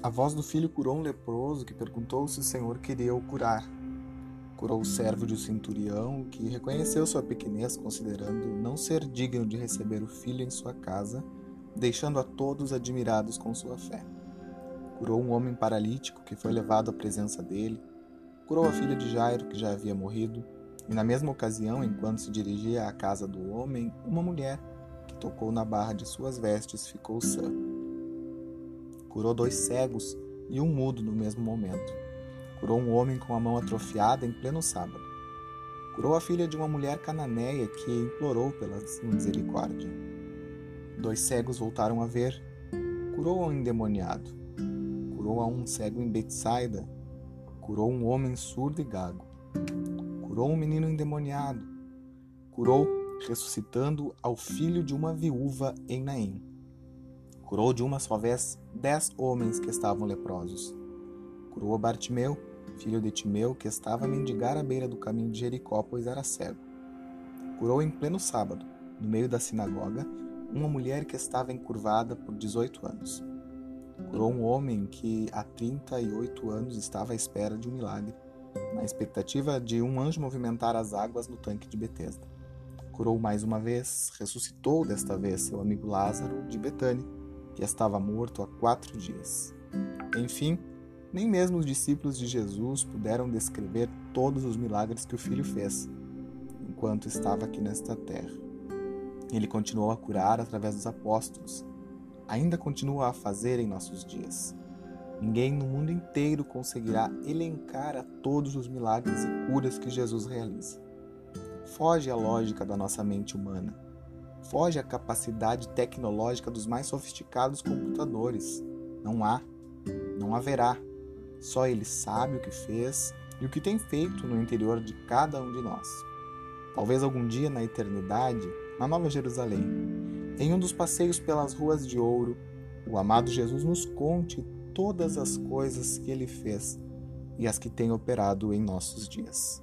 A voz do filho curou um leproso que perguntou se o Senhor queria o curar. Curou o servo de um centurião que reconheceu sua pequenez, considerando não ser digno de receber o filho em sua casa, deixando a todos admirados com sua fé. Curou um homem paralítico que foi levado à presença dele. Curou a filha de Jairo, que já havia morrido. E na mesma ocasião, enquanto se dirigia à casa do homem, uma mulher que tocou na barra de suas vestes ficou sã. Curou dois cegos e um mudo no mesmo momento. Curou um homem com a mão atrofiada em pleno sábado. Curou a filha de uma mulher cananeia que implorou pela misericórdia. Dois cegos voltaram a ver. Curou um endemoniado curou a um cego em Betsaida, curou um homem surdo e gago, curou um menino endemoniado, curou, ressuscitando ao filho de uma viúva em Naim. Curou de uma só vez dez homens que estavam leprosos. Curou Bartimeu, filho de Timeu, que estava a mendigar à beira do caminho de Jericó, pois era cego. Curou em pleno sábado, no meio da sinagoga, uma mulher que estava encurvada por 18 anos curou um homem que há 38 anos estava à espera de um milagre, na expectativa de um anjo movimentar as águas no tanque de Betesda. Curou mais uma vez, ressuscitou desta vez seu amigo Lázaro de Betânia, que estava morto há quatro dias. Enfim, nem mesmo os discípulos de Jesus puderam descrever todos os milagres que o Filho fez, enquanto estava aqui nesta terra. Ele continuou a curar através dos apóstolos, ainda continua a fazer em nossos dias. Ninguém no mundo inteiro conseguirá elencar a todos os milagres e curas que Jesus realiza. Foge à lógica da nossa mente humana. Foge à capacidade tecnológica dos mais sofisticados computadores. Não há, não haverá. Só Ele sabe o que fez e o que tem feito no interior de cada um de nós. Talvez algum dia na eternidade, na Nova Jerusalém, em um dos passeios pelas ruas de ouro, o amado Jesus nos conte todas as coisas que ele fez e as que tem operado em nossos dias.